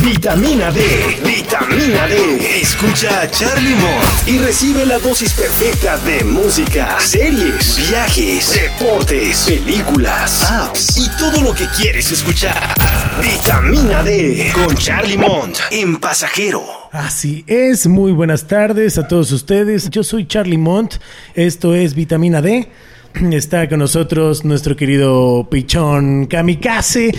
Vitamina D, vitamina D. Escucha a Charlie Mott y recibe la dosis perfecta de música, series, viajes, deportes, películas, apps y todo lo que quieres escuchar. Vitamina D con Charlie Mont en Pasajero. Así es, muy buenas tardes a todos ustedes. Yo soy Charlie Mont, esto es Vitamina D. Está con nosotros nuestro querido Pichón Kamikaze.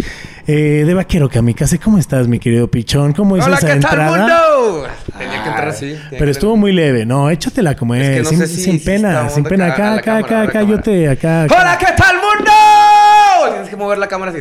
Eh, de Vaquero Kamikaze, ¿cómo estás, mi querido Pichón? ¿Cómo hizo Hola, esa ¿qué entrada? tal, mundo? Tenía que entrar así. Pero estuvo muy leve, no, échatela como es, Es que no sin, sé si- sin si pena, está sin pena, acá, acá, acá, cámara, acá, cámara. yo te, acá. acá. ¡Hola, qué tal, mundo! Tienes que mover la cámara así.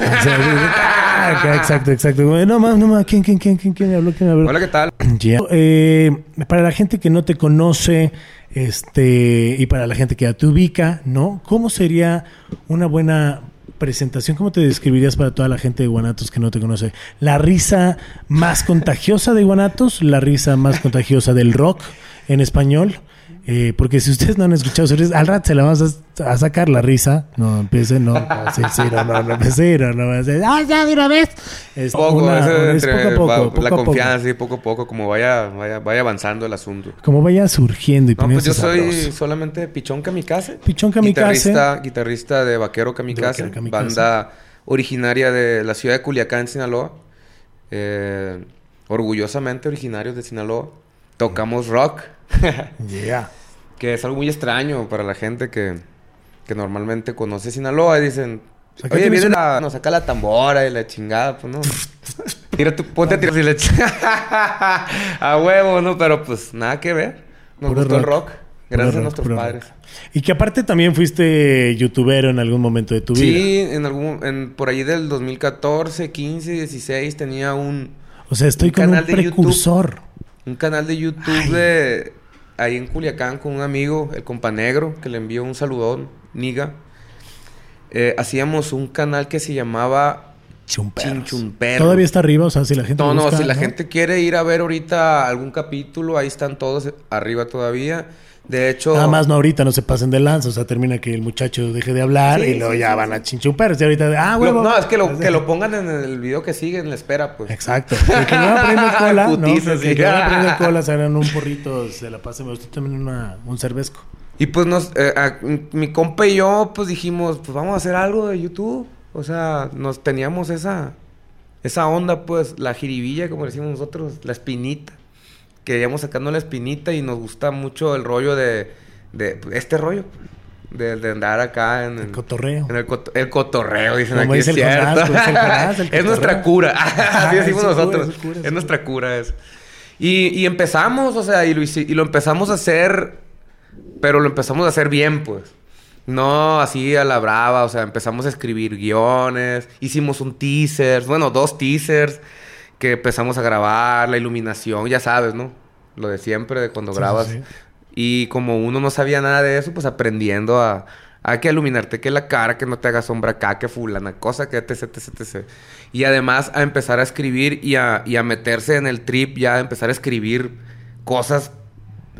Ah, acá, exacto, exacto. No más, no más, ¿quién, quién, quién, quién, quién me habló? ¿Quién me habló? Hola, ¿qué tal? Ya. Eh, para la gente que no te conoce, este, y para la gente que ya te ubica, ¿no? ¿Cómo sería una buena presentación? ¿Cómo te describirías para toda la gente de Guanatos que no te conoce? ¿La risa más contagiosa de Guanatos? ¿La risa más contagiosa del rock en español? Eh, porque si ustedes no han escuchado su risa, al rato se la vamos a, a sacar la risa. No empiecen, no. Sí, sí, no, no, no empecé, no, no. no, ¡Ah, ya de una vez! Es Poco, una- es entre poco a poco, va- poco la a poco. confianza y poco a poco, como vaya, vaya, vaya avanzando el asunto. Como vaya surgiendo y No, pues yo soy sabroso. solamente Pichón Kamikaze. Pichón Kamikaze. Guitarrista, guitarrista de Vaquero Kamikaze, Vaquero Kamikaze. Banda originaria de la ciudad de Culiacán, Sinaloa. Eh, orgullosamente originarios de Sinaloa. Tocamos rock. Yeah. Que es algo muy extraño para la gente que, que normalmente conoce Sinaloa y dicen, O sea, ¿qué oye, viene la... Nos saca la tambora y la chingada, pues no. Tira tu... Ponte a tirar y le... a huevo, ¿no? Pero pues nada que ver. Nos Puro gustó el rock. Gracias Puro a nuestros padres. rock. Y que aparte también fuiste youtubero en algún momento de tu vida. Sí, en algún... En, por ahí del 2014, 15, 16 tenía un... O sea, estoy Un con un canal de YouTube. precursor. Un canal de YouTube Ay. de ahí en Culiacán con un amigo, el compa negro, que le envió un saludón, Niga. Eh, hacíamos un canal que se llamaba Chumperos. Chinchumperos. Todavía está arriba, o sea, si la gente No, no, si la gente quiere ir a ver ahorita algún capítulo, ahí están todos arriba todavía. De hecho, Nada más no ahorita, no se pasen de lanza. O sea, termina que el muchacho deje de hablar Sí, y luego sí, ya sí, van a chinchumperos. Y ahorita, de, ah, huevo. no, es que lo, que lo pongan en el video que sigue en la espera, pues. Exacto. El que no va poniendo cola, ¿no? Putiza, El que no va poniendo cola, se un porrito, se la pasen. Me gustó también una, un cervezco. Y pues nos, eh, a- mi compa y yo, pues dijimos, pues vamos a hacer algo de YouTube. O sea, nos teníamos esa, esa onda, pues, la jiribilla, como decimos nosotros, la espinita. Queríamos sacando la espinita y nos gusta mucho el rollo de, de este rollo, de, de andar acá en El cotorreo. en el, cot- el cotorreo, dicen Como aquí, dice es el cierto. Nuestra cura. Así Es decimos cura, nosotros. es cura, nuestra cura, es. Y, y empezamos, o sea, y lo, y lo empezamos a hacer, pero lo empezamos a hacer bien, pues. No así a la brava, o sea, empezamos a escribir guiones, hicimos un teaser, bueno, dos teasers que empezamos a grabar, la iluminación, ya sabes, ¿no? Lo de siempre, de cuando Sí, grabas. sí. Y como uno no sabía nada de eso, pues aprendiendo a, a que iluminarte que la cara, que no te haga sombra acá, que fulana, cosa, que etc, etc, etc. Y además a empezar a escribir y a, y a meterse en el trip, ya a empezar a escribir cosas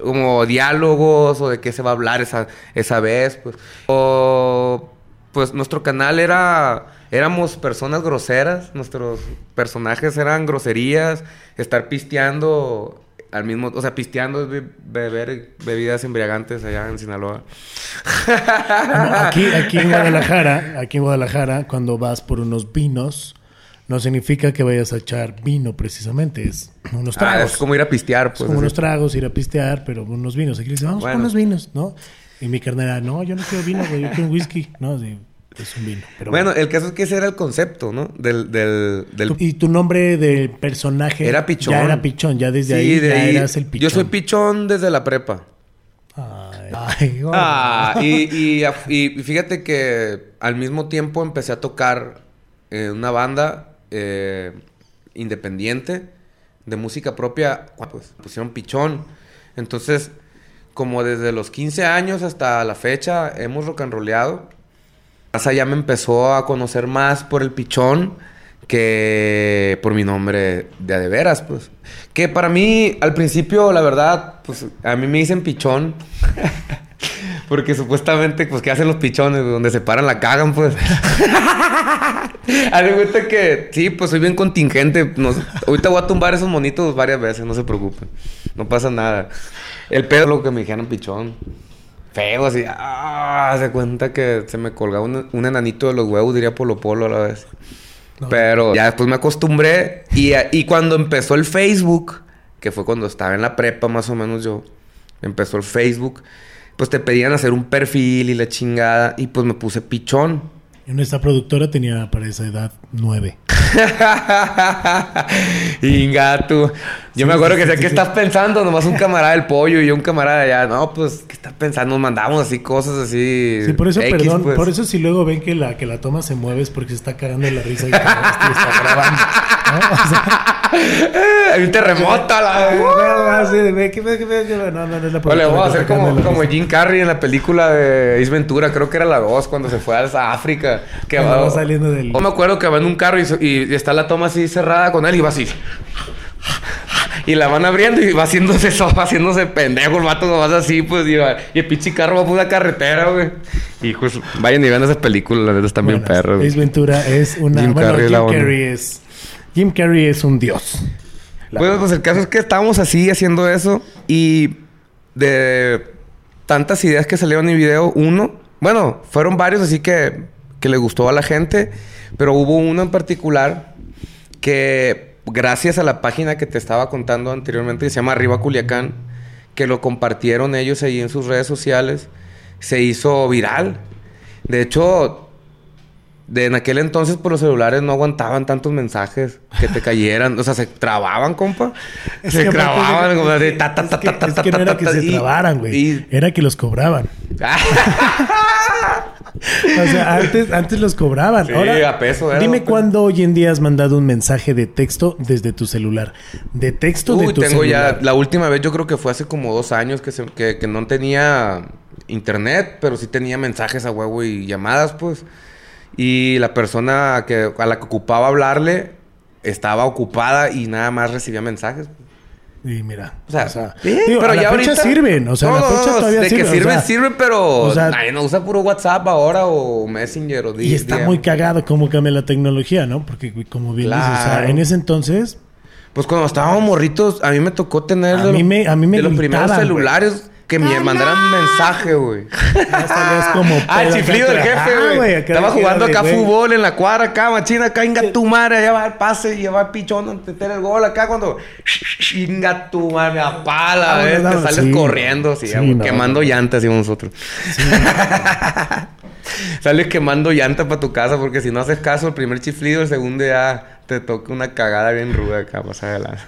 como diálogos o de qué se va a hablar esa, esa vez, pues. O, pues nuestro canal era, éramos personas groseras, nuestros personajes eran groserías, estar pisteando al mismo, o sea, pisteando es be- beber bebidas embriagantes allá en Sinaloa. No, aquí, aquí en Guadalajara, aquí en Guadalajara, cuando vas por unos vinos, no significa que vayas a echar vino precisamente, es unos Ah, tragos. es como ir a pistear, Es pues. como así. unos tragos, ir a pistear, pero unos vinos. Aquí le dicen, vamos por Bueno. unos vinos, ¿no? Y mi carnera, no, yo no quiero vino, güey, yo quiero un whisky. No, sí, es un vino. Pero Bueno, el caso es que ese era el concepto, ¿no? Del, del, del Y tu nombre de personaje Era Pichón. Ya era Pichón, ya desde Sí, ahí de ya ahí- eras el Pichón. Yo soy pichón desde la prepa. Ay, ay, oh. Ah, y, y, y fíjate que al mismo tiempo empecé a tocar en una banda eh, independiente de música propia, pues pusieron pichón. Entonces, como desde los 15 años hasta la fecha hemos rock and rollado. Raza ya me empezó a conocer más por el pichón que por mi nombre de de veras, pues. Que para mí, al principio, la verdad, pues a mí me dicen pichón. Porque supuestamente, pues, ¿qué hacen los pichones? Donde se paran la cagan, pues. Haz de cuenta que, sí, pues soy bien contingente. Ahorita voy a tumbar esos monitos varias veces, no se preocupen. No pasa nada. El pedo lo que me dijeron pichón. Feo, así. Ah, se cuenta que se me colgaba un, un enanito de los huevos, diría Polo Polo a la vez. No. Pero ya después me acostumbré. Y, y cuando empezó el Facebook, que fue cuando estaba en la prepa más o menos yo, empezó el Facebook, pues te pedían hacer un perfil y la chingada. Y pues me puse pichón. Y nuestra productora tenía para esa edad nueve. Ingato. Yo me Sí, acuerdo que decía, sí, ¿qué estás pensando? Nomás un camarada del pollo y yo un camarada allá. No, pues, ¿qué estás pensando? Nos mandábamos así cosas así. Sí, por eso, X, perdón, pues. por eso si luego ven que la, que la toma se mueve es porque se está cagando la risa y está, y está grabando. ¿No? O sea, Hay un terremoto a la no, productora vamos a hacer como, como. Jim Carrey en la película de Ace Ventura, creo que era la 2, cuando se fue a África. Que va saliendo del- No me acuerdo que va en un carro y, y está la toma así cerrada con él y va así. Y la van abriendo y va haciéndose eso, va haciéndose pendejo el vato nomás así, pues, y, va- y el pinche carro va por una carretera, güey. Hijos, vayan y vean esas películas, la neta están bien perros. Ace Ventura es una... Jim bueno, Carrey Jim la onda. Carrey es... Jim Carrey es un dios. Bueno, pues el caso es que estábamos así haciendo eso y de tantas ideas que salieron en mi video, uno, bueno, fueron varios así que, que le gustó a la gente, pero hubo uno en particular que gracias a la página que te estaba contando anteriormente, que se llama Arriba Culiacán, que lo compartieron ellos ahí en sus redes sociales, se hizo viral. De hecho, de en aquel entonces por los celulares no aguantaban tantos mensajes que te cayeran, o sea, se trababan, compa. Es se trababan, de- como de es ta ta que- ta ta ta es ta que no ta, era que se trabaran, güey. Era que los cobraban. O sea, antes, antes los cobraban. Sí, Ahora, a peso era, dime pues. cuándo hoy en día has mandado un mensaje de texto desde tu celular. De texto de Uy, tu tengo celular. ya, la última vez yo creo que fue hace como dos años que, se- que, que no tenía internet, pero sí tenía mensajes a huevo y llamadas, pues. Y la persona que, a la que ocupaba hablarle estaba ocupada y nada más recibía mensajes. Y mira, O sea, sí, digo, pero a la ya fecha ahorita sirven. O sea, a la No, no, no, todavía de que o sirven, sea, sirven, pero o sea, nadie no usa puro WhatsApp ahora o Messenger o Y está muy cagado cómo cambia la tecnología, ¿no? Porque como bien dices, o sea, en ese entonces Pues cuando estábamos morritos, a mí me tocó tener A de, mí me- a mí me de los gritaban, primeros celulares que me mandaran mensaje, güey. ya salías como Ah, el chiflido del jefe, güey. güey, Estaba jugando acá fútbol en la cuadra, acá, machina, acá, inga tu madre, allá va el pase y ya va el pichón a meter el gol acá cuando inga tu madre, me apala, Ah, Te sales sí. corriendo, sí, Sí, güey, no, quemando no. llantas, digamos nosotros. Sales quemando llanta para tu casa porque si no haces caso, el primer chiflido, el segundo ya te toca una cagada bien ruda acá, más adelante.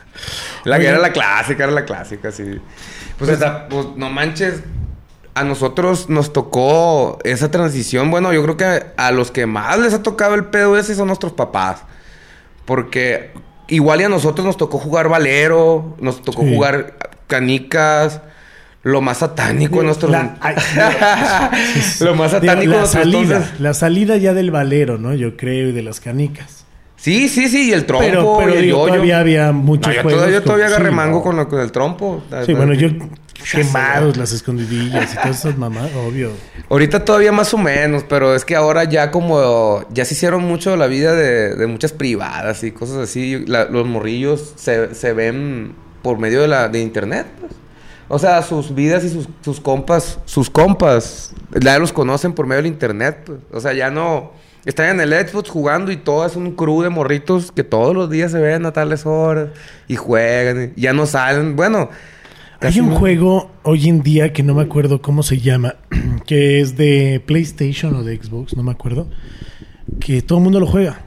La que era la clásica, era la clásica, sí. Pues, hasta, pues no manches, a nosotros nos tocó esa transición. Bueno, yo creo que a los que más les ha tocado el pedo ese son nuestros papás. Porque igual y a nosotros nos tocó jugar valero, nos tocó Sí. jugar canicas. Lo más satánico en nuestros... La- ay, lo más satánico la salida, entonces. la salida ya del valero, ¿no? Yo creo, y de las canicas. Sí, sí, sí, y el trompo, Pero, pero y el digo, yoyo. todavía había muchos No, yo juegos. todavía, yo todavía agarré sí, mango no. con, lo- con el trompo. Sí, bueno, yo quemados, las escondidillas y todas esas mamás, obvio. Ahorita todavía más o menos, pero es que ahora ya como... Ya se hicieron mucho la vida de, de muchas privadas y cosas así. La- los morrillos se, se ven por medio de la de internet, pues. O sea, sus vidas y sus, sus compas... Sus compas ya los conocen por medio del internet, pues. O sea, ya no... Están en el Xbox jugando y todo es un crew de morritos que todos los días se ven a tales horas y juegan y ya no salen. Bueno... Hay un no- juego hoy en día que no me acuerdo cómo se llama, que es de PlayStation o de Xbox, no me acuerdo, que todo el mundo lo juega.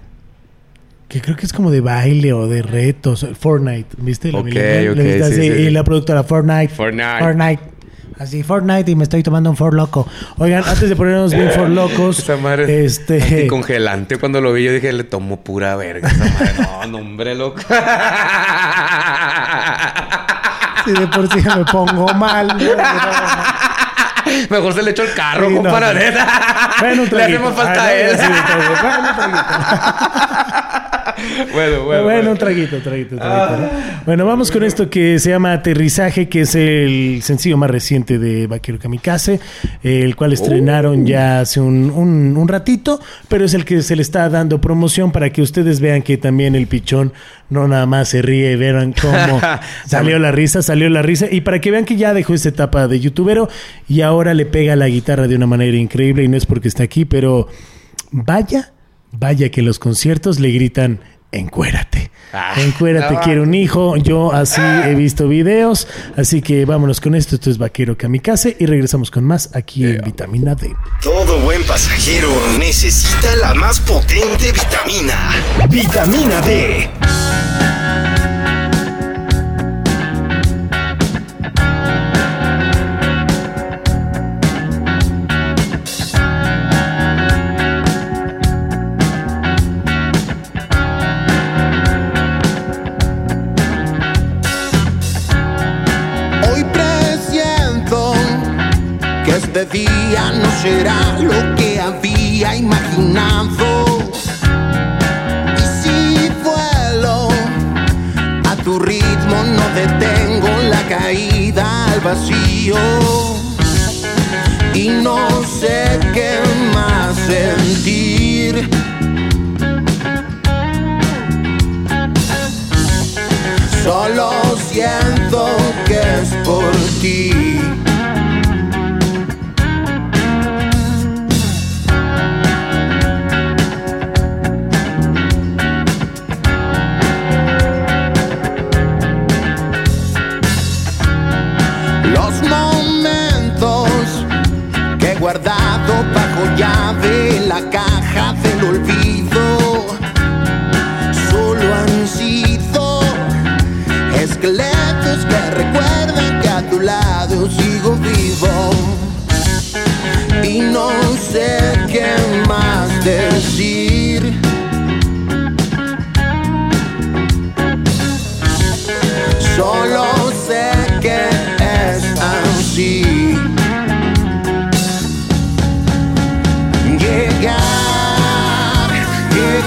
Que creo que es como de baile o de retos. Fortnite, ¿viste? La Ok, millennial, ok, ¿la viste? sí, la productora Fortnite. Fortnite. Fortnite. Así, Fortnite y me estoy tomando un For Loco. Oigan, antes de ponernos bien For Locos, Esa madre este... anticongelante. Cuando lo vi, yo dije, le tomo pura verga. Esa madre. No, no, hombre, loco. Si de por sí me pongo mal. ¿no? Mejor se le echó el carro, Sí, compadre. no. Bueno, un le hacemos falta a él. sí. Bueno. Bueno, Bueno, bueno. un traguito, un traguito, traguito, ¿no? Bueno, vamos con esto que se llama Aterrizaje, que es el sencillo más reciente de Vaquero Kamikaze, el cual estrenaron ya hace un, un- un ratito, pero es el que se le está dando promoción para que ustedes vean que también el pichón no nada más se ríe y vean cómo salió la risa, salió la risa, y para que vean que ya dejó esa etapa de youtubero y ahora le pega la guitarra de una manera increíble, y no es porque está aquí, pero vaya, vaya que en los conciertos le gritan encuérate. Ah, encuérate, no. quiero un hijo. Yo así he visto videos. Así que vámonos con esto. Esto es Vaquero Kamikaze y regresamos con más aquí en Vitamina D. Todo buen pasajero necesita la más potente vitamina. Vitamina D.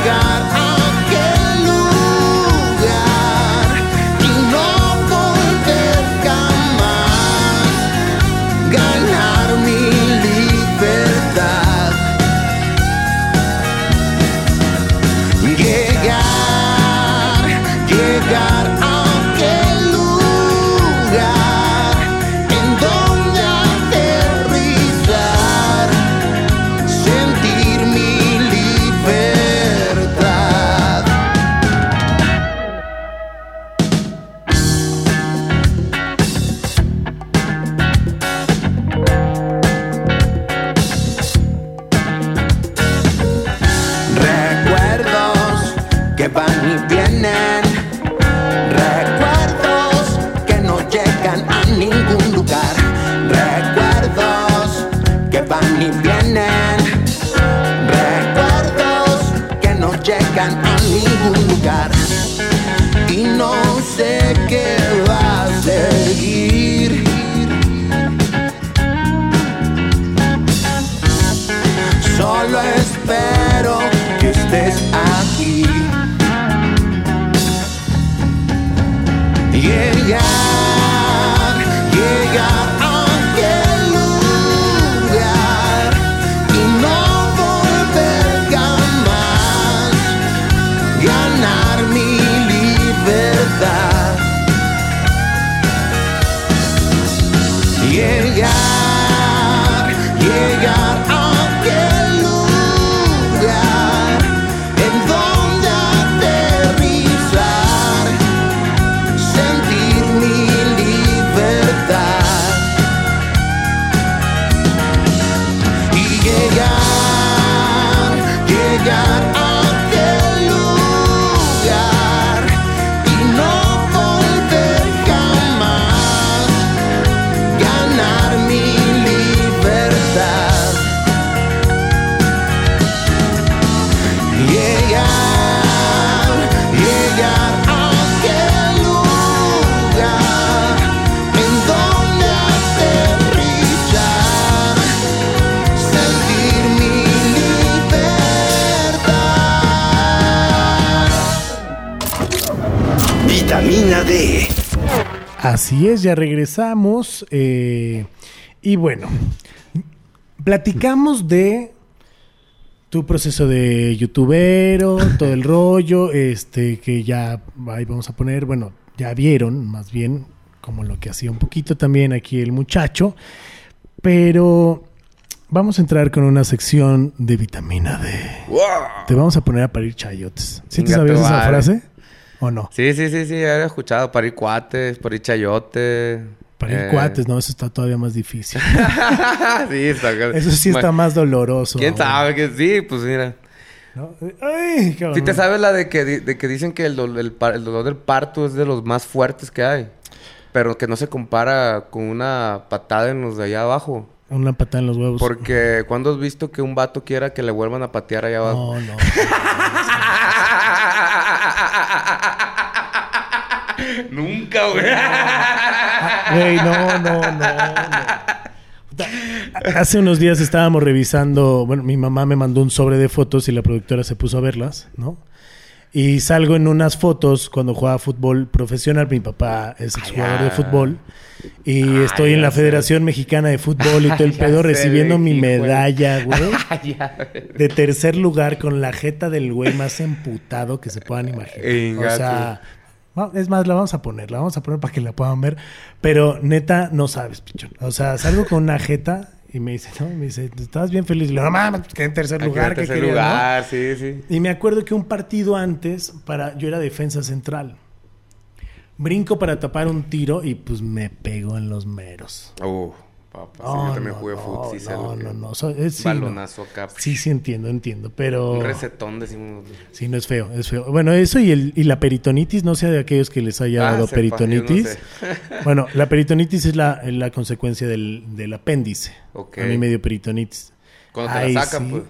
God. Así es, ya regresamos. eh, y bueno, platicamos de tu proceso de youtubero, todo el rollo, este, que ya ahí vamos a poner, bueno, ya vieron más bien como lo que hacía un poquito también aquí el muchacho, pero vamos a entrar con una sección de vitamina D. Te vamos a poner a parir chayotes. ¿Sí te sabías esa madre. frase? ¿O no? Sí, sí, sí, sí, he escuchado parir cuates, parir chayote. Parir eh, cuates, no, eso está todavía más difícil. sí, está Eso sí está más doloroso. ¿Quién sabe que sí? Pues mira. ¿No? Ay. ¿Sí te sabes la de que, de que dicen que el, dol- el el dolor del parto es de los más fuertes que hay? Pero que no se compara con una patada en los de allá abajo. Una patada en los huevos. Porque cuando has visto que un vato quiera que le vuelvan a patear allá abajo? No, no. Nunca, güey. Güey, no, no, no, no. Hace unos días estábamos revisando, bueno, mi mamá me mandó un sobre de fotos y la productora se puso a verlas, ¿no? Y salgo en unas fotos cuando jugaba fútbol profesional. Mi papá es exjugador de Ah. fútbol. Y estoy en la sé. Federación Mexicana de Fútbol y todo el pedo recibiendo mi medalla, güey. Güey. De tercer lugar con la jeta del güey más emputado que se puedan imaginar. O sea, es más, la vamos a poner, la vamos a poner para que la puedan ver. Pero neta, no sabes, pichón. O sea, salgo con una jeta y me dice, ¿no? Me dice, ¿estás bien feliz? Y le digo, no mames, quedé en tercer Aquí lugar. en ¿qué tercer no?". lugar, sí, sí. Y me acuerdo que un partido antes, para, yo era defensa central. Brinco para tapar un tiro y pues me pegó en los meros. Uh, papá, sí, No, yo también no, jugué no, fútbol, sí sé no, no, no, so- es- sí. Balonazo acá. Sí, sí entiendo, entiendo, pero... Un recetón, decimos. Sí, no es feo, es feo. Bueno, eso y, el, y la peritonitis, no sé de aquellos que les haya Ah, dado peritonitis. sé. bueno, la peritonitis es la, la consecuencia del, del apéndice. Ok. A mí me dio peritonitis. Cuando te Ay, la sacan, sí. pues.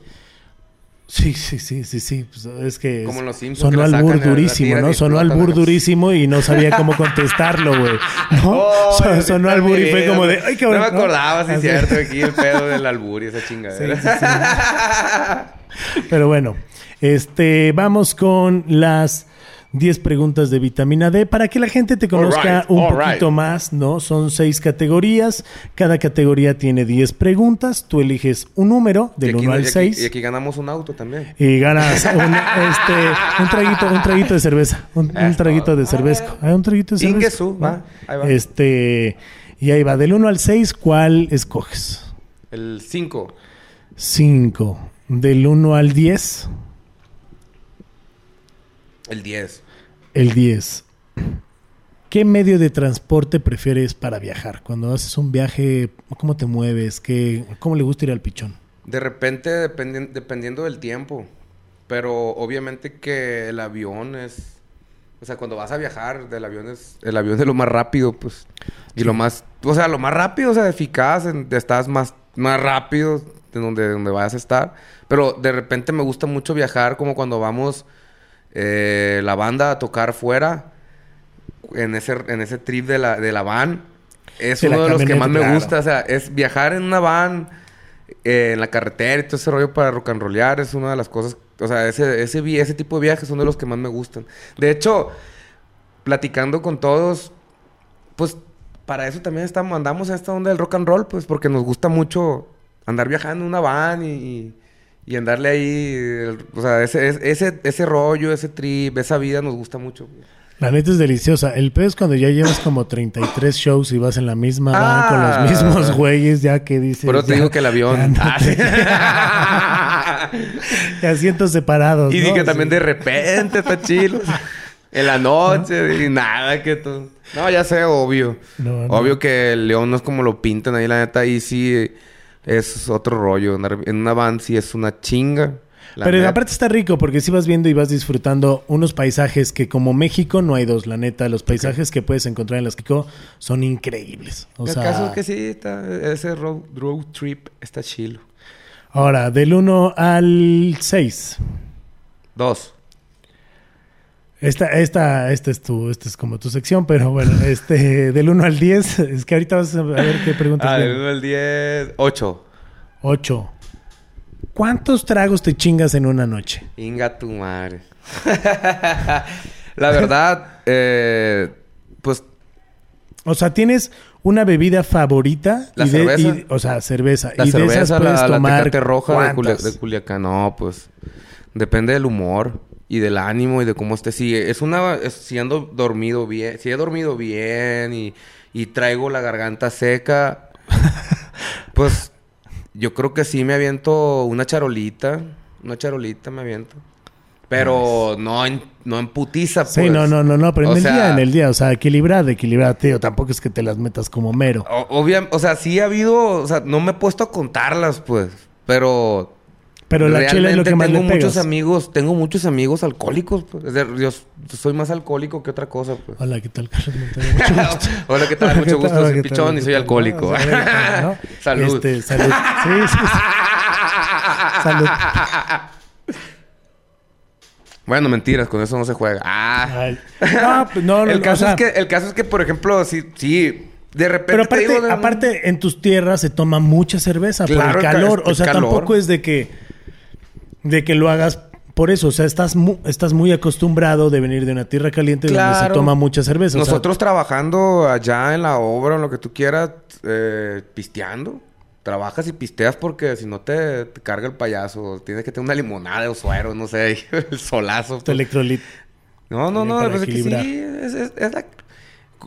Sí, sí, sí, sí, sí. Pues es que Como los Simpsons sonó albur durísimo, ¿no? Sonó albur durísimo y no sabía cómo contestarlo, güey. ¿No? Oh, sonó sí albur y fue como de, ay, cabrón. No me acordaba, sí, cierto, aquí el pedo del albur y esa Sí, chingadera. sí, sí. Pero bueno, este, vamos con las 10 preguntas de vitamina D para que la gente te conozca Alright, un poquito más, ¿no? Son seis categorías, cada categoría tiene 10 preguntas, tú eliges un número Y del aquí- 1 y al aquí- 6 Y aquí ganamos un auto también. y ganas un, este, un traguito, un traguito de cerveza, un, un traguito de cerveza, Ah, un traguito de cerveza. Va, ahí va. Este, y ahí va, del 1 al 6, ¿cuál escoges? El 5. 5. Del 1 al 10, El 10. El 10. ¿Qué medio de transporte prefieres para viajar? Cuando haces un viaje, ¿cómo te mueves? ¿Qué, ¿Cómo le gusta ir al pichón? De repente, dependi- dependiendo del tiempo. Pero obviamente que el avión es... O sea, cuando vas a viajar, del avión es... El avión es lo más rápido, pues. Y lo más... O sea, lo más rápido, o sea, eficaz. en- estás más, más rápido de donde, donde vayas a estar. Pero de repente me gusta mucho viajar como cuando vamos... eh, la banda a tocar fuera. En ese, en ese trip de la, de la van. Es uno de los que más me gusta. O sea, es viajar en una van eh, en la carretera y todo ese rollo para rock and rollear es una de las cosas, o sea, ese, ese, tipo de viajes son de los que más me gustan. De hecho, platicando con todos, pues para eso también estamos, andamos a esta onda del rock and roll, pues porque nos gusta mucho andar viajando en una van y, y, y andarle ahí, el- o sea, ese, ese, ese, rollo, ese trip, esa vida nos gusta mucho. La neta es deliciosa. El peor es cuando ya llevas como 33 shows y vas en la misma van con Ah. los mismos güeyes, ya que dices. Pero te ya- digo que el avión... ya no Ah, te- asientos separados. Y ¿no? dije también Sí. de repente está chido. En la noche y nada que todo. No, ya sé, obvio. Obvio que el león no es como lo pintan ahí, la neta. Ahí sí es otro rollo. En una van sí es una chinga. la Pero neta. aparte está rico porque si vas viendo y vas disfrutando unos paisajes que como México no hay dos, la neta. Los paisajes que puedes encontrar en las Kiko son increíbles. O El sea, caso es que sí, está, ese road, road trip está chilo. ahora, del 1 al 6. Dos. Esta, esta, esta es tu, esta es como tu sección, pero bueno, este, del 1 al 10, es que ahorita vas a ver qué preguntas Ah, del vienen. 1 al 10, 8. 8. ¿Cuántos tragos te chingas en una noche? Inga tu madre. la verdad, eh, pues O sea, tienes una bebida favorita. La y de- cerveza. y- o sea, cerveza. la y de esas cerveza, puedes la, la tomar Tecate roja de, Culia- de Culiacán. No, pues depende del humor y del ánimo y de cómo esté. Si es una, es- si ando dormido bien, si he dormido bien y, y traigo la garganta seca, pues yo creo que sí me aviento una charolita, una charolita me aviento. Pero no en, no en putiza, pues. Sí, no, no, no, no, pero en O el sea, día, en el día, o sea, equilibrada, equilibrada, tío. Tampoco es que te las metas como mero. O, obvia- o sea, sí ha habido, o sea, no me he puesto a contarlas, pues, pero Pero la chela es lo que más tengo le muchos amigos, tengo muchos amigos alcohólicos, pues. Es decir, yo soy más alcohólico que otra cosa, pues. Hola, ¿qué tal, Carlos. Hola, ¿qué tal? Hola, Mucho ¿qué gusto, tal? soy pichón y ¿Qué soy alcohólico. Salud. Este, salud. Sí, sí, sí. Salud. Bueno, mentiras, con eso no se juega. Ah. No, pues, no, no, el, o caso sea, es que, el caso es que, por ejemplo, sí, sí, de repente Pero te aparte, digo en tus tierras se toma mucha cerveza por Claro, el el ca- calor. el O sea, calor. tampoco es de que, de que lo hagas por eso. O sea, estás, mu- estás muy acostumbrado de venir de una tierra caliente donde se toma mucha cerveza. O sea, Nosotros trabajando allá en la obra, en lo que tú quieras, eh, pisteando. Trabajas y pisteas porque si no te, te carga el payaso. Tienes que tener una limonada o suero, no sé, el solazo. tu electrolit. No, no, no, para pues es que sí, es, es- es la-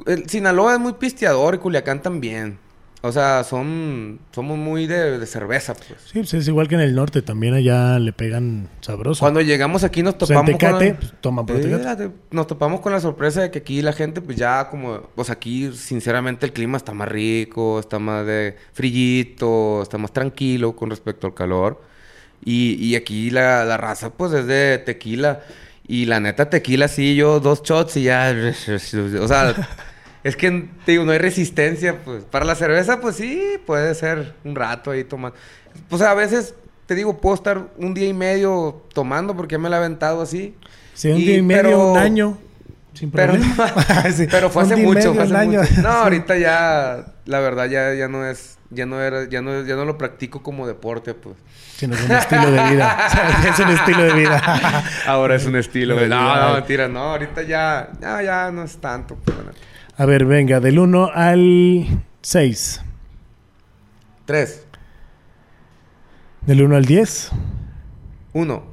el Sinaloa es muy pisteador y Culiacán también. O sea, son, somos muy de, de cerveza, pues. Sí, pues es igual que en el norte. También allá le pegan sabroso. Cuando llegamos aquí nos O sea, en topamos Tecate, con... pues, por la de- nos topamos con la sorpresa de que aquí la gente, pues ya como... Pues aquí, sinceramente, el clima está más rico, está más de frillito, está más tranquilo con respecto al calor. Y, y aquí la, la raza, pues, es de tequila. Y la neta, tequila, sí, yo dos shots y ya... O sea... Es que, te digo, no hay resistencia, pues. Para la cerveza, pues sí, puede ser un rato ahí tomando. Sea, a veces, te digo, puedo estar un día y medio tomando porque me la he aventado así. Sí, un Y- día y medio, pero- un año. Sin Pero, problema. Sí, pero fue un hace día mucho, medio, fue hace un año. mucho. No, ahorita ya, la verdad, ya, ya no es, ya no era, ya no, ya no lo practico como deporte, pues. Sino es un estilo de vida. O sea, es un estilo de vida. Ahora es un estilo. de No, vida. no, mentira, no, ahorita ya, ya, ya no es tanto, pues, neta. A ver, venga, del 1 al 6. Tres, Del 1 al 10. uno,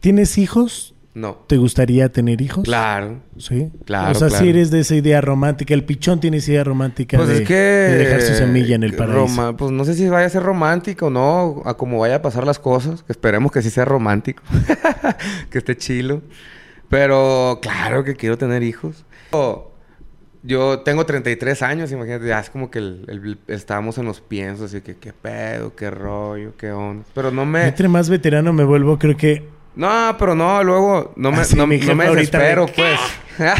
¿Tienes hijos? no. ¿Te gustaría tener hijos? Claro. Sí. Claro, O sea, claro. si eres de esa idea romántica. El pichón tiene esa idea romántica Pues de, es que... de dejar su semilla en el paraíso. roma- pues no sé si vaya a ser romántico o no, a como vaya a pasar las cosas. que Esperemos que sí sea romántico. que esté chilo. Pero claro que quiero tener hijos. Yo- tengo 33 años, imagínate, ya es como que el- el- estábamos en los piensos, así que qué pedo, qué rollo, qué onda. Pero no me... Entre más veterano me vuelvo, creo que... No, pero no, luego no me, no, me desespero, de- pues.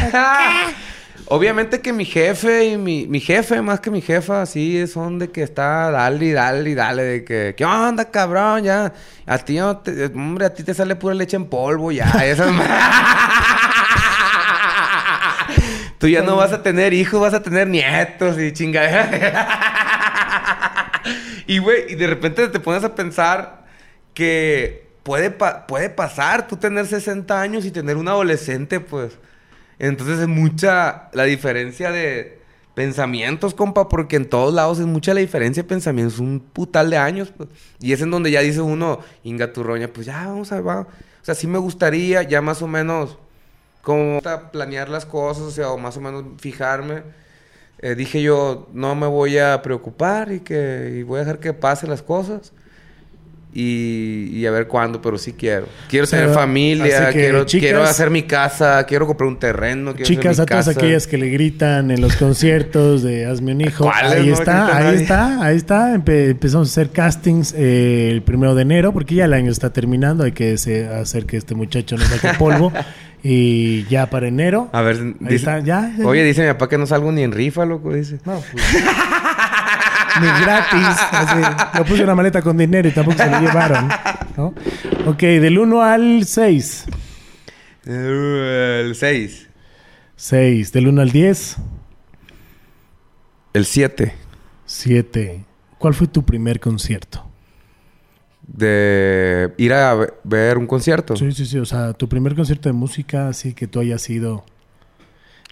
Obviamente que mi jefe y mi, mi jefe, más que mi jefa, sí son de que está dale y dale y dale, de que, ¿qué onda, cabrón? Ya, a ti, no te- hombre, a ti te sale pura leche en polvo, ya, esas Tú ya no vas a tener hijos, vas a tener nietos y chingaderas. y, güey, y de repente te pones a pensar que puede, pa- puede pasar tú tener 60 años y tener un adolescente, pues. Entonces es mucha la diferencia de pensamientos, compa, porque en todos lados es mucha la diferencia de pensamientos, un putal de años, pues. Y es en donde ya dice uno, Inga Turroña, pues ya vamos a va. O sea, sí me gustaría ya más o menos como planear las cosas, o sea, o más o menos fijarme. Eh, dije yo, no me voy a preocupar y que y voy a dejar que pasen las cosas. Y, y a ver cuándo, pero sí quiero. Quiero tener familia, que, quiero, chicas- quiero hacer mi casa, quiero comprar un terreno. Quiero hacer Chicas, mi a todas casa. aquellas que le gritan en los conciertos de Hazme un hijo. Ahí No está, ahí está, ahí está. Empe- empezamos a hacer castings eh, el primero de enero, porque ya el año está terminando. Hay que hacer que este muchacho no saque polvo. y ya para enero. A ver, Ahí dice- está, ya. ya, Oye, dice mi papá que no salgo ni en rifa, loco, dice. No, pues. Ni gratis. Así, lo puse una maleta con dinero y tampoco se lo llevaron. ¿no? Ok, del 1 al 6. El 6. 6. Del 1 al 10. El 7. 7. ¿Cuál fue tu primer concierto? De ir a ve- ver un concierto. Sí, sí, sí. O sea, tu primer concierto de música, así que tú hayas ido.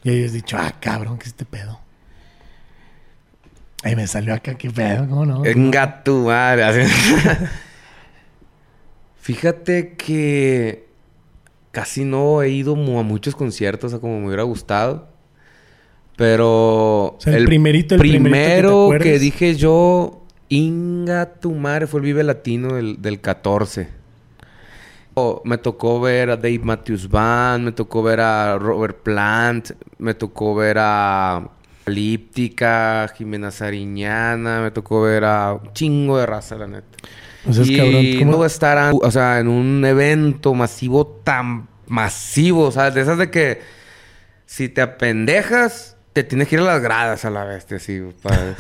Y hayas dicho, ah, cabrón, ¿qué es este pedo? Ahí me salió acá, ¿qué pedo? ¿Cómo no? Venga tu madre. Fíjate que casi no he ido a muchos conciertos a como me hubiera gustado. Pero sea, el primerito, el primerito que te primero que, acuerdes. dije yo, Inga tu madre, fue el Vive Latino del, del 14. Oh, me tocó ver a Dave Matthews Band, me tocó ver a Robert Plant, me tocó ver a Elíptica, Jimena Sariñana, me tocó ver a un chingo de raza, la neta. O sea, es y cabrón. ¿cómo- no va a estar, a- o sea, en un evento masivo tan masivo, o sea, de esas de que si te apendejas, te tienes que ir a las gradas a la bestia, así, para...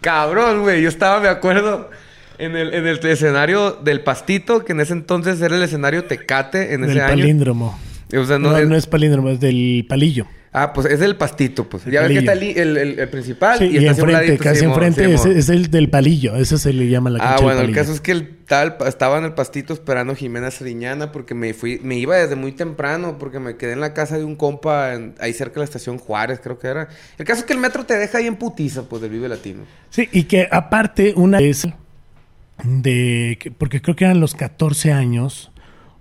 Cabrón, güey, yo estaba, me acuerdo, en el, en el escenario del Pastito, que en ese entonces era el escenario Tecate en del ese año. palíndromo. O sea, no, No, es- no es palíndromo, es del palillo. Ah, pues es del Pastito, pues. El ya ves que está el, el- el- el principal Sí, y, y, está enfrente, casi enfrente, es, Simón. es el del palillo. Eso se le llama la Ah, cancha del bueno, el caso es que el tal, estaba en el pastito esperando a Jimena Sariñana porque me fui, me iba desde muy temprano porque me quedé en la casa de un compa en- ahí cerca de la estación Juárez, creo que era. El caso es que el metro te deja ahí en putiza, pues, del Vive Latino. Sí, y que aparte una vez de... que- Porque creo que eran los 14 años,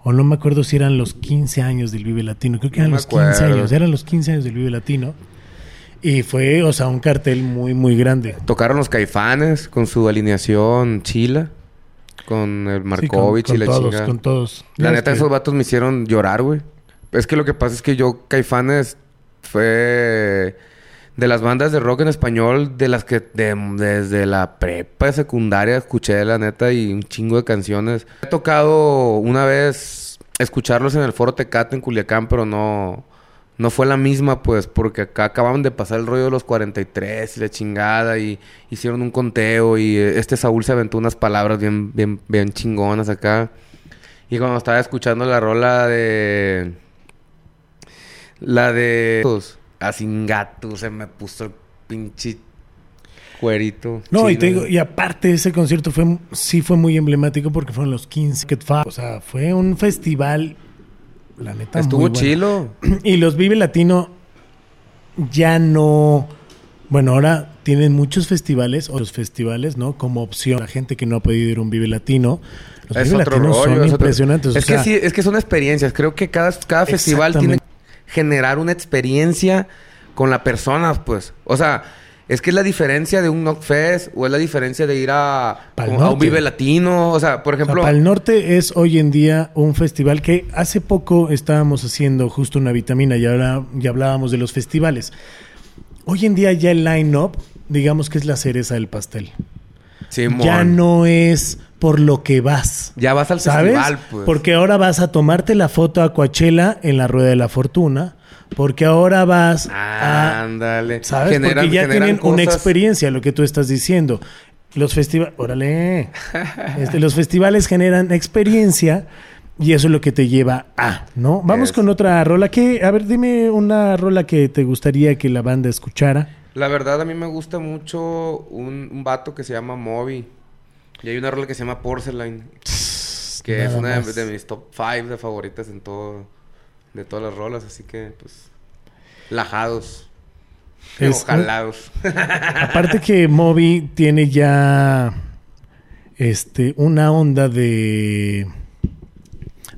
o no me acuerdo si eran los 15 años del Vive Latino. Creo que eran los 15 acuerdo. años, eran los 15 años del Vive Latino. Y fue, o sea, un cartel muy, muy grande. Tocaron los Caifanes con su alineación chila, con el Sí, Markovich con, y la con todos, chingada. con todos. La neta, que- esos vatos me hicieron llorar, güey. Es que lo que pasa es que yo, Caifanes, fue de las bandas de rock en español, de las que de- desde la prepa secundaria escuché, la neta, y un chingo de canciones. He tocado una vez escucharlos en el Foro Tecate en Culiacán, pero no... No fue la misma, pues, porque acá acababan de pasar el rollo de los 43 y la chingada y hicieron un conteo y eh, este Saúl se aventó unas palabras bien, bien, bien chingonas acá. Y cuando estaba escuchando la rola de... La de... Así gato se me puso el pinche cuerito. No, y te digo, y aparte ese concierto fue sí fue muy emblemático porque fueron los 15 Cat Fa- O sea, fue un festival, la neta, Estuvo muy bueno. chilo. Y los Vive Latino ya no. Bueno, ahora tienen muchos festivales, otros festivales, ¿no? Como opción. La gente que no ha podido ir a un Vive Latino. Los Es Vive Latinos rollo. son es otro- impresionantes. o Es que sí, es que son experiencias. Creo que cada, cada festival tiene. Generar una experiencia con la persona, pues. O sea, es que es la diferencia de un Knockfest o es la diferencia de ir a, un norte. Vive Latino. O sea, por O sea, ejemplo... Pal Norte es hoy en día un festival que hace poco estábamos haciendo justo una vitamina y ahora ya hablábamos de los festivales. Hoy en día ya el line-up, digamos que es la cereza del pastel. Ya no es por lo que vas. Ya vas al ¿Sabes? festival, pues. Porque ahora vas a tomarte la foto a Coachella en la Rueda de la Fortuna. Porque ahora vas a... Ándale. ¿Sabes? Generan- porque ya tienen una experiencia, lo que tú estás diciendo. Los festivales... Órale. Este, los festivales generan experiencia y eso es lo que te lleva a, ¿no? Vamos Es- con otra rola. que A ver, dime una rola que te gustaría que la banda escuchara. La verdad, a mí me gusta mucho un, un vato que se llama Moby. Y hay una rola que se llama Porcelain. Que es una de, mis top 5 de favoritas en todo... De todas las rolas. Así que, pues... Lajados. Es- Ojalados. Aparte que Moby tiene ya este una onda de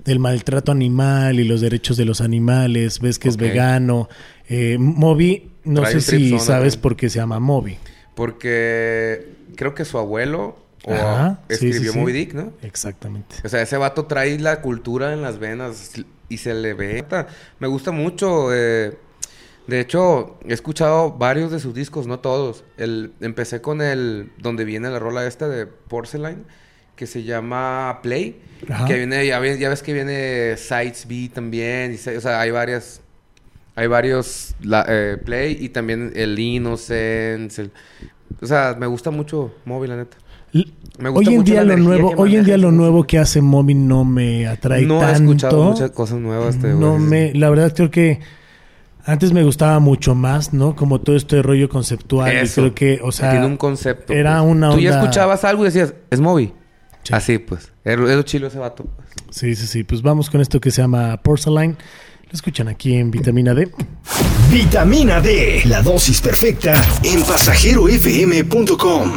del maltrato animal y los derechos de los animales, ves que es vegano. Eh, Moby, no sé si sabes por qué se llama Moby. Porque creo que su abuelo o Ajá, sí, escribió sí, sí. Moby Dick, ¿no? Exactamente. O sea, ese vato trae la cultura en las venas y se le ve. Me gusta mucho. eh, de hecho, he escuchado varios de sus discos, no todos. El, empecé con el donde viene la rola esta de Porcelain, que se llama Play. Ajá. Que viene, ya ves, ya ves que viene Sides B también. y o sea, hay varias. Hay varios la- eh, Play y también el Innocence. el- o sea, me gusta mucho Móvil, la neta. Me Hoy gusta en mucho día lo nuevo, que hoy en día lo nuevo que hace Moby no me atrae No tanto. he escuchado muchas cosas nuevas. te voy a No me, la verdad creo que antes me gustaba mucho más, ¿no? Como todo este rollo conceptual. y Eso. creo que, o sea, Tiene un concepto. era pues. una Tú ya escuchabas algo y decías, es Moby. Sí. Así pues. Es es lo chilo ese vato. pues. Sí, sí, sí. Pues vamos con esto que se llama Porcelain. Lo escuchan aquí en Vitamina D. Vitamina D, la dosis perfecta en pasajerofm.com.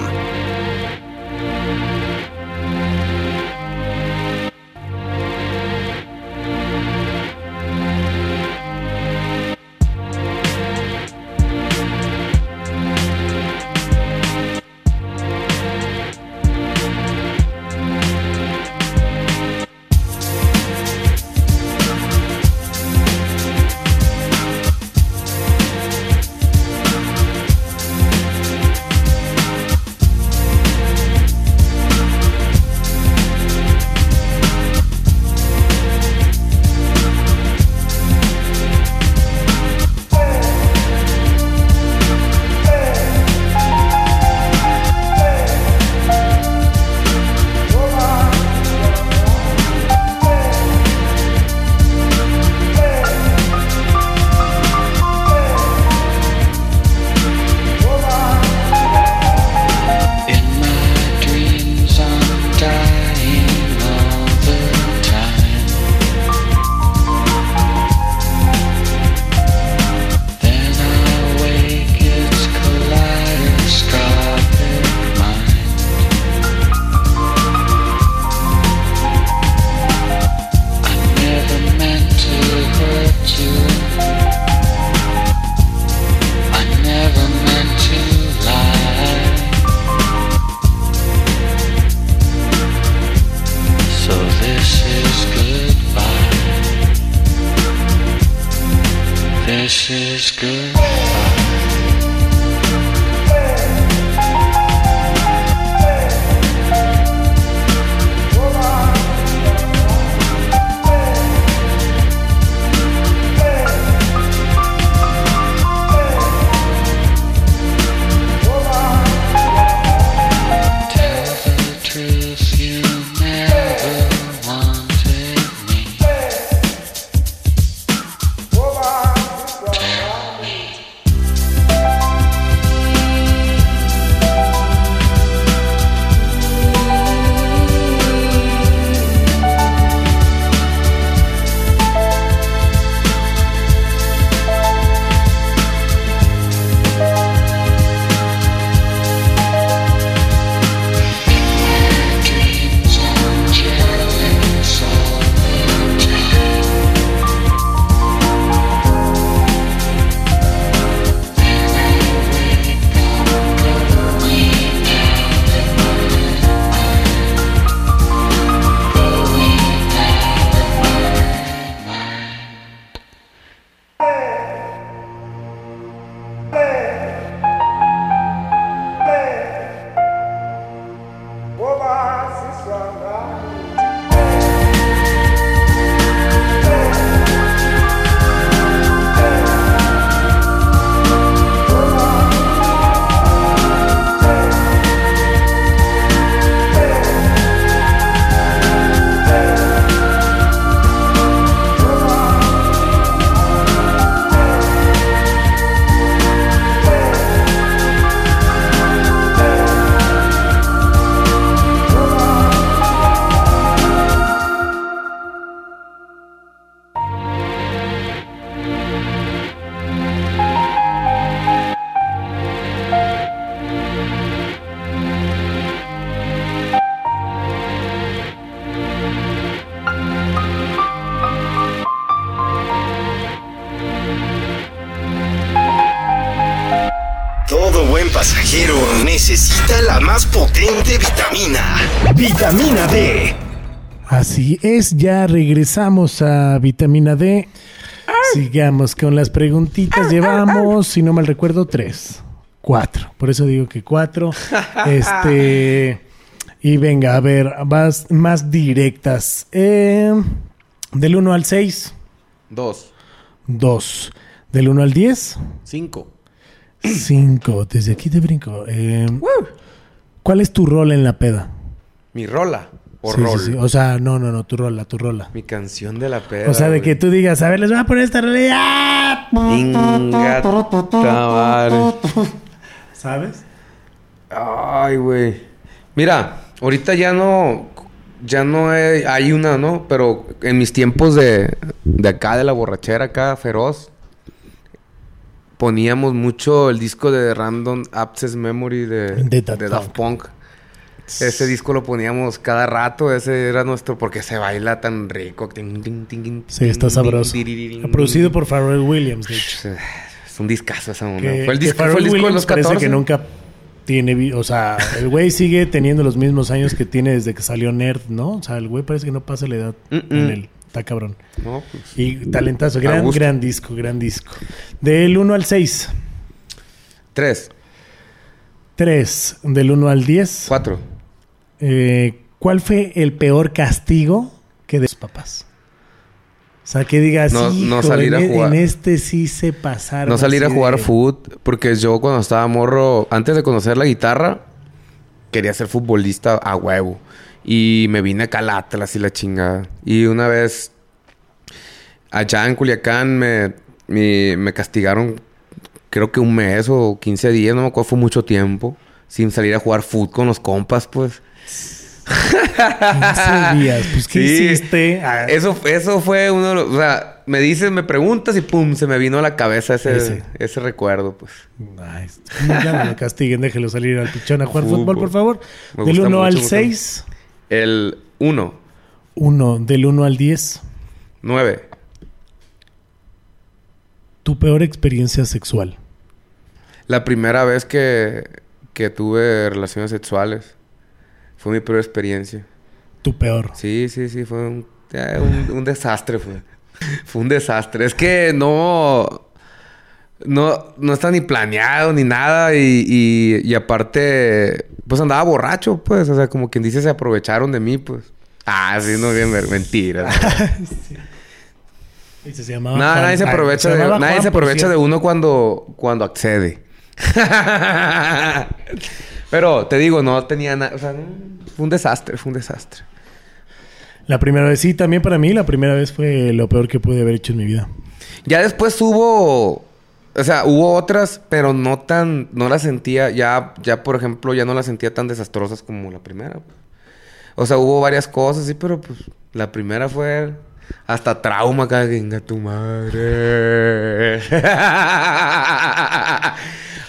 es, ya regresamos a Vitamina D. Sigamos con las preguntitas. Llevamos, si no mal recuerdo, tres. Cuatro. Por eso digo que cuatro. Este. Y venga, a ver, más, más directas. Eh, del 1 al 6, Dos. 2. Del 1 al 10, Cinco. 5. Desde aquí te brinco. Eh, ¿Cuál es tu rol en la peda? Mi rola. O Sí, rol. sí. O sea, no, no, no, tu rola, tu rola. Mi canción de la peda. O sea, de güey. que tú digas, a ver, les voy a poner esta rola. ¿Sabes? Ay, güey. Mira, ahorita ya no. ya no hay, hay una, ¿no? Pero en mis tiempos de, de acá, de la borrachera acá, feroz, poníamos mucho el disco de Random Access Memory de, De Daft de Daft Punk. Ese disco lo poníamos cada rato, ese era nuestro, porque se baila tan rico. Sí, está sabroso. Producido por Pharrell Williams, de hecho. Es un discazo esa onda. Fue el disco, fue el disco de los parece 14. que nunca tiene... O sea, el güey sigue teniendo los mismos años que tiene desde que salió Nerd, ¿no? O sea, el güey parece que no pasa la edad Mm, en mm. él. Está cabrón. No, pues, Y talentazo. Gran, gran disco, gran disco. Del 1 al 6. Tres, 3. Del 1 al 10. cuatro. Eh, ¿Cuál fue el peor castigo que de sus papás? O sea, que digas, No- no "Hijo, salir a en, e- jugar". en este sí se pasaron. No salir a jugar de- foot, porque yo cuando estaba morro, antes de conocer la guitarra, quería ser futbolista a huevo. Y me vine acá al Atlas y la chingada. Y una vez, allá en Culiacán, me, me, me castigaron, creo que un mes o 15 días, no me acuerdo, fue mucho tiempo, sin salir a jugar foot con los compas, pues. 15 días. Pues, ¿qué Sí. hiciste? Ah, Eso, eso fue uno de los... O sea, me dices, me preguntas y pum, se me vino a la cabeza ese, Ese. ese recuerdo, pues. Ay, ya no lo castiguen, déjelo salir al pichón a jugar fútbol, Fútbol. por favor. Me del gusta 1 mucho, al me gusta 6. El 1, 1. Del 1 al 10. 9. Tu peor experiencia sexual. La primera vez que, que tuve relaciones sexuales fue mi peor experiencia. Tu peor. Sí, sí, sí, fue un, un, un desastre. Fue. fue un desastre. Es que no... No, no está ni planeado ni nada y, y, y aparte, pues andaba borracho, pues. O sea, como quien dice, se aprovecharon de mí, pues. Ah, sí, no, bien, mentira. Ese se llamaba Juan. nadie se aprovecha, de, llamaba nadie Juan, se aprovecha de uno cuando, cuando accede. Pero te digo, no tenía nada. O sea, fue un desastre, fue un desastre. La primera vez, sí, también para mí, la primera vez fue lo peor que pude haber hecho en mi vida. Ya después hubo. O sea, hubo otras, pero no tan. No las sentía. Ya, ya, por ejemplo, ya no las sentía tan desastrosas como la primera. O sea, hubo varias cosas, sí, pero pues la primera fue. Hasta trauma venga tu madre.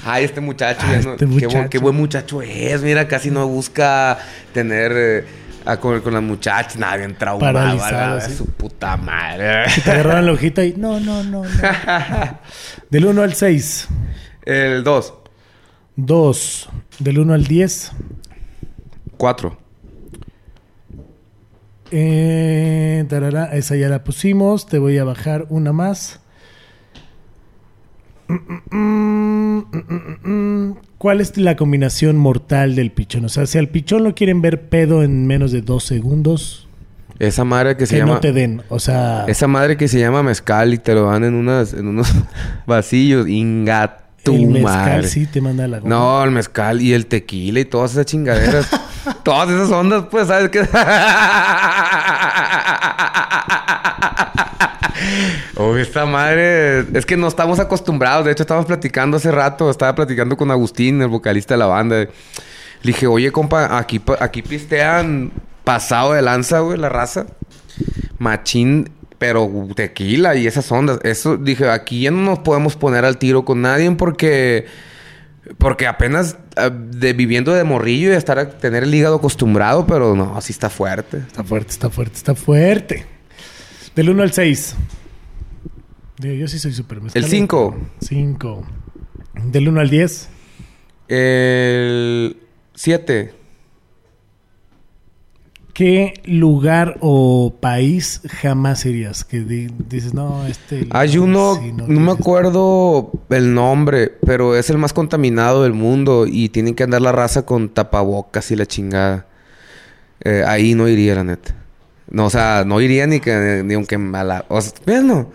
Ay, este muchacho, ya Ah, no- este qué, bu- muchacho. qué buen muchacho es. Mira, casi no busca tener eh, a- con, con las muchachas. Nada, bien traumado. Sí. Su puta madre. Te agarraron la hojita y no, no, no, no. Del 1 al 6. El 2. 2. Del 1 al 10. 4. Eh, tarara, esa ya la pusimos. Te voy a bajar una más. Mm, mm, mm, mm, mm, mm. ¿Cuál es la combinación mortal del pichón? O sea, si al pichón lo quieren ver pedo en menos de dos segundos, Esa madre que se llama. no te den. O sea, Esa madre que se llama mezcal y te lo dan en unas, en unos vasillos. Inga tu el mezcal madre. sí te manda la goma. No, el mezcal y el tequila y todas esas chingaderas. todas esas ondas, pues, ¿sabes qué? Oh, esta madre. Es que no estamos acostumbrados. De hecho, estábamos platicando hace rato. Estaba platicando con Agustín, el vocalista de la banda. Dije, oye, compa, aquí, aquí pistean pasado de lanza, güey, la raza. Machín, pero tequila y esas ondas. Eso, dije, aquí ya no nos podemos poner al tiro con nadie porque... Porque apenas ah, de viviendo de morrillo y estar tener el hígado acostumbrado, pero no, sí está fuerte. Está fuerte, está fuerte, está fuerte. Del 1 al 6. Digo, yo sí soy súper El 5. 5. Del 1 al 10. El 7. ¿Qué lugar o país jamás irías? Que di- dices, no, este... Hay uno, sí, no, me acuerdo el nombre, pero es el más contaminado del mundo y tienen que andar la raza con tapabocas y la chingada. Eh, ahí no iría, la neta. No, o sea, no iría ni que ni aunque mala. O sea, bueno,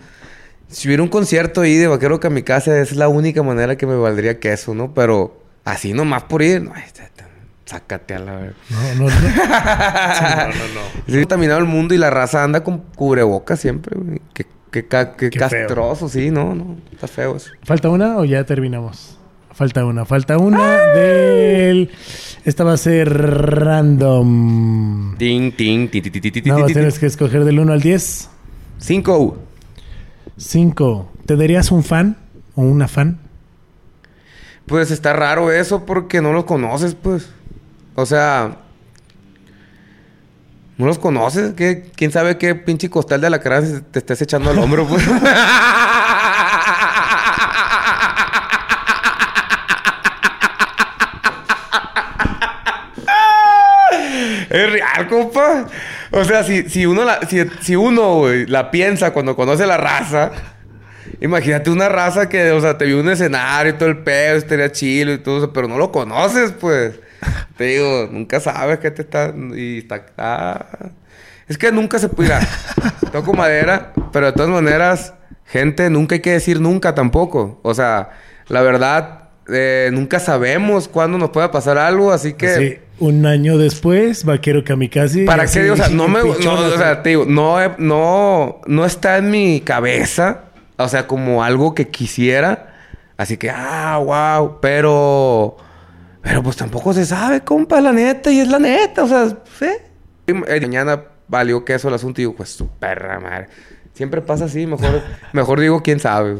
si hubiera un concierto ahí de Vaquero Kamikaze, es la única manera que me valdría que eso, ¿no? Pero así nomás por ir, no, este, este, sácate a la verga. No, no, no. Sí, no, no, no. Sí, contaminado el mundo y la raza anda con cubrebocas siempre, güey. Qué, qué, qué Qué feo. castroso, sí, no, no. Está feo eso. ¿Falta una o ya terminamos? Falta una, falta una del... Esta va a ser random. Ting, ting, ti, ti, ti, ti, ti, ti, Nada más ti, ti. tienes que escoger del 1 al 10. Cinco. 5. ¿Te darías un fan o una fan? Pues está raro eso porque no los conoces, pues. O sea... No los conoces. ¿Qué? ¿Quién sabe qué pinche costal de la cara te estés echando al hombro, pues? Es real, compa. O sea, si, si uno, la, si, si uno güey, la piensa cuando conoce la raza, imagínate una raza que, o sea, te vio un escenario y todo el pedo, estaría chilo y todo eso, pero no lo conoces, pues. Te digo, nunca sabes qué te está. Y está. ah. Es que nunca se puede. Toco madera, pero de todas maneras, gente, nunca hay que decir nunca tampoco. O sea, la verdad, eh, nunca sabemos cuándo nos pueda pasar algo, así que. Sí. Un año después, Vaquero Kamikaze. ¿Para qué? O sea, no me... No, o sea, te digo, no, no, no está en mi cabeza. O sea, como algo que quisiera. Así que, ah, wow. Pero... Pero pues tampoco se sabe, compa, la neta. Y es la neta, o sea, sí. Y, eh, mañana valió queso el asunto y digo, pues su perra madre. Siempre pasa así, mejor, mejor digo quién sabe.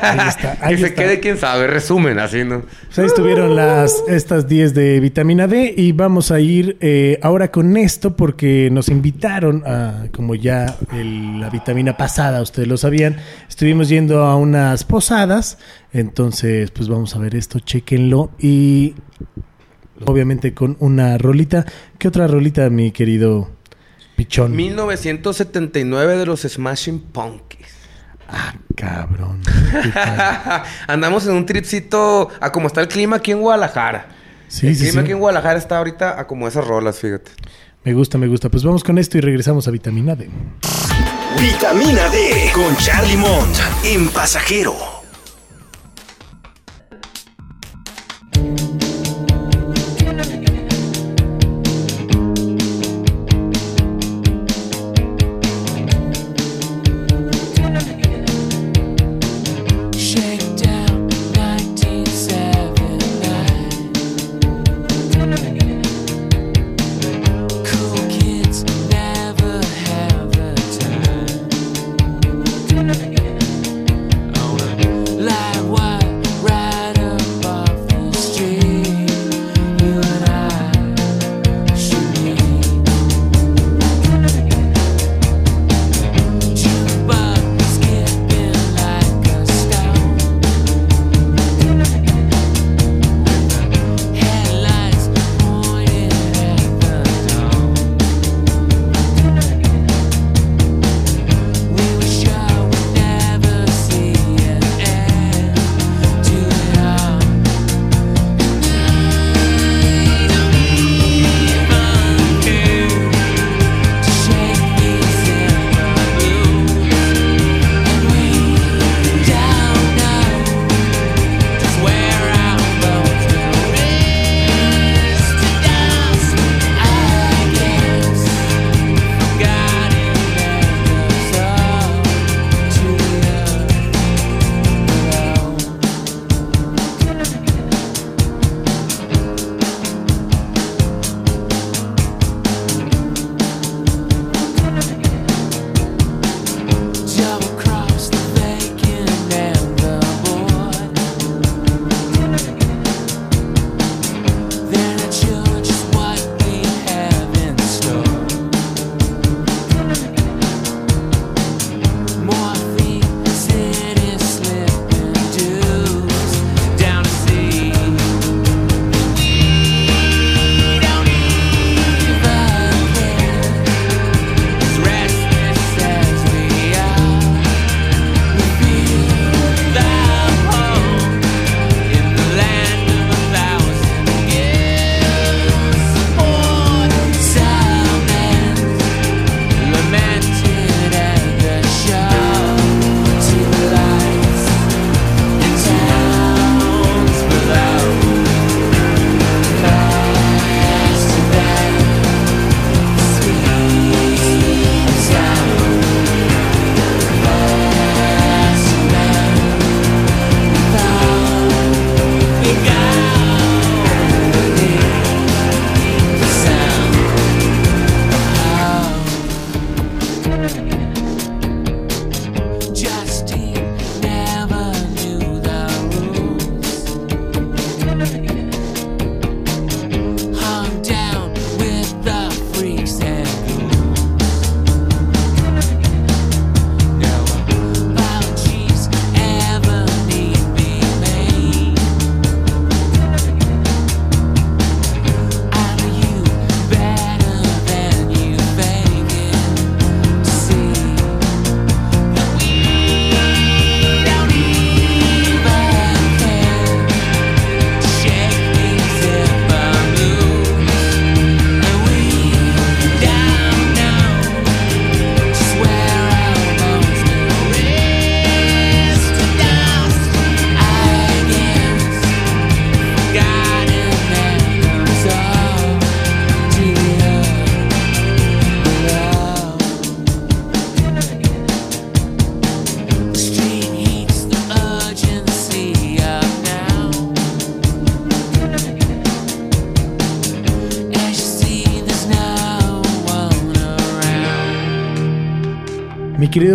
Ahí está, ahí que se está. quede quién sabe, resumen, así, ¿no? Pues ahí estuvieron las, estas 10 de vitamina D y vamos a ir eh, ahora con esto porque nos invitaron a, como ya el- la vitamina pasada, ustedes lo sabían, estuvimos yendo a unas posadas, entonces pues vamos a ver esto, chequenlo y obviamente con una rolita. ¿Qué otra rolita, mi querido Pichón? 1979 de los Smashing Pumpkins. Ah, cabrón. Andamos en un tripcito a como está el clima aquí en Guadalajara. Sí, el sí, clima sí. aquí en Guadalajara está ahorita a como esas rolas, fíjate. Me gusta, me gusta. Pues vamos con esto y regresamos a vitamina D. Vitamina D con Charlie Mont en pasajero.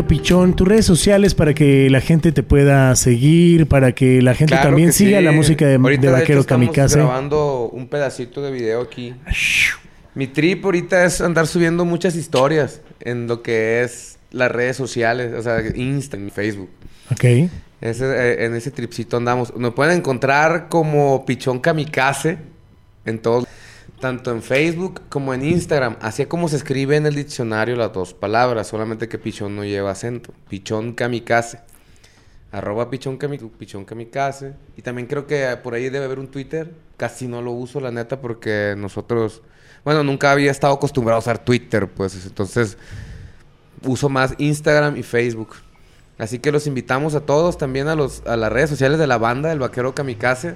Pichón, tus redes sociales para que la gente te pueda seguir, para que la gente Claro también siga sí. la música de, Ahorita, de hecho, Vaquero estamos Kamikaze. grabando un pedacito de video aquí. Mi trip ahorita es andar subiendo muchas historias en lo que es las redes sociales, o sea, Insta, Facebook. Ok. Ese, eh, en ese tripcito andamos. Nos pueden encontrar como Pichón Kamikaze en todos, tanto en Facebook como en Instagram. Así es como se escribe en el diccionario las dos palabras, solamente que Pichón no lleva acento. Pichón Kamikaze. Arroba Pichón, Pichón Kamikaze. Y también creo que por ahí debe haber un Twitter. Casi no lo uso, la neta, porque nosotros... Bueno, nunca había estado acostumbrado a usar Twitter, pues. Entonces, uso más Instagram y Facebook. Así que los invitamos a todos también a, los, a las redes sociales de la banda, El Vaquero Kamikaze.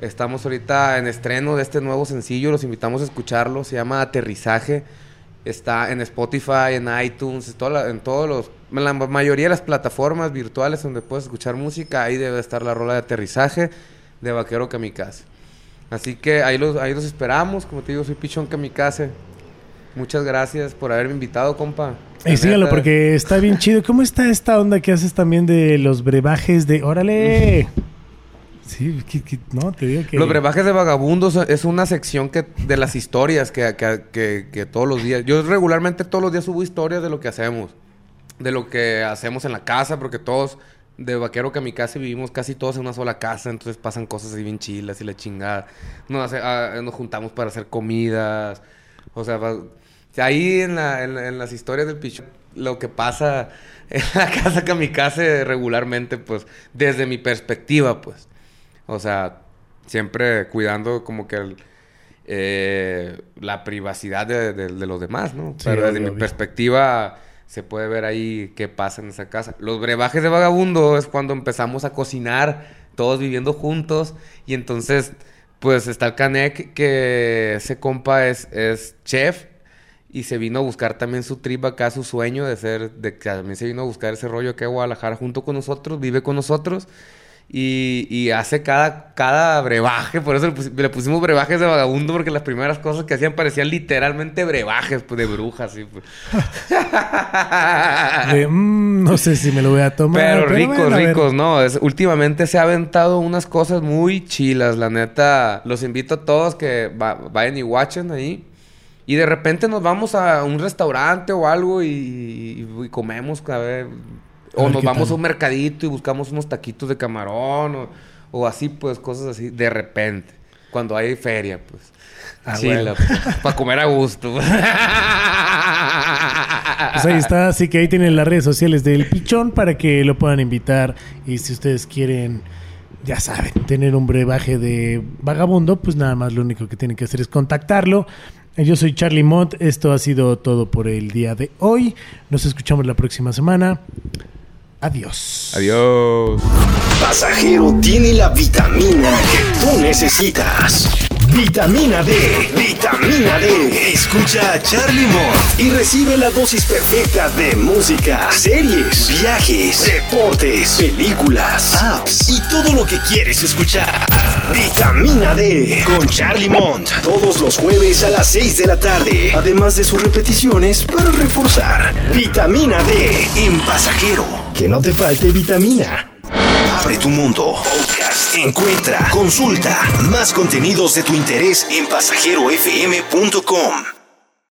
Estamos ahorita en estreno de este nuevo sencillo, los invitamos a escucharlo. Se llama Aterrizaje. Está en Spotify, en iTunes, toda la- en todos los, en la mayoría de las plataformas virtuales donde puedes escuchar música. Ahí debe estar la rola de Aterrizaje de Vaquero Kamikaze. Así que ahí los, ahí los esperamos. Como te digo, soy Pichón Kamikaze. Muchas gracias por haberme invitado, compa. Y síganlo porque está bien chido. ¿Cómo está esta onda que haces también de los brebajes de... ¡Órale! Sí, que- que- no, te digo que... Los brebajes de vagabundos es una sección que de las historias que, que- que- que todos los días. Yo regularmente todos los días subo historias de lo que hacemos. De lo que hacemos en la casa, porque todos de vaquero kamikaze vivimos casi todos en una sola casa, entonces pasan cosas así bien chilas y la chingada. Nos, hace- ah, nos juntamos para hacer comidas. O sea, va- ahí en, la- en en las historias del picho, lo que pasa en la casa kamikaze regularmente, pues, desde mi perspectiva, pues. O sea, siempre cuidando como que el, eh, la privacidad de, de- de los demás, ¿no? Sí, Pero desde obvio, mi obvio. perspectiva se puede ver ahí qué pasa en esa casa. Los brebajes de vagabundo es cuando empezamos a cocinar, todos viviendo juntos, y entonces, pues está el Canek, que ese compa es, es chef, y se vino a buscar también su trip acá, su sueño de ser, de que también se vino a buscar ese rollo aquí a Guadalajara junto con nosotros, vive con nosotros. Y, y hace cada, cada brebaje, por eso le, pusi- le pusimos brebajes de vagabundo, porque las primeras cosas que hacían parecían literalmente brebajes pues, de brujas. ¿sí? Pues. de, mm, no sé si me lo voy a tomar. Pero ricos, bueno, ricos, ¿no? Es, últimamente se ha aventado unas cosas muy chilas, la neta. Los invito a todos que va- vayan y watchen ahí. Y de repente nos vamos a un restaurante o algo y, y- y comemos, a ver. O ver nos vamos tal. a un mercadito y buscamos unos taquitos de camarón o, o así, pues, cosas así, de repente. Cuando hay feria, pues. Ah, Chila, bueno. para comer a gusto. Pues ahí está, así que ahí tienen las redes sociales del Pichón para que lo puedan invitar. Y si ustedes quieren, ya saben, tener un brebaje de vagabundo, pues nada más lo único que tienen que hacer es contactarlo. Eh, Yo soy Charlie Mont, esto ha sido todo por el día de hoy. Nos escuchamos la próxima semana. Adiós. Adiós. Pasajero tiene la vitamina que tú necesitas. Vitamina D, vitamina D. Escucha a Charlie Mont y recibe la dosis perfecta de música, series, viajes, deportes, películas, apps y todo lo que quieres escuchar. Vitamina D con Charlie Mont todos los jueves a las 6 de la tarde, además de sus repeticiones para reforzar. Vitamina D en pasajero. Que no te falte vitamina. Abre tu mundo. Podcast. Encuentra, consulta más contenidos de tu interés en pasajerofm.com.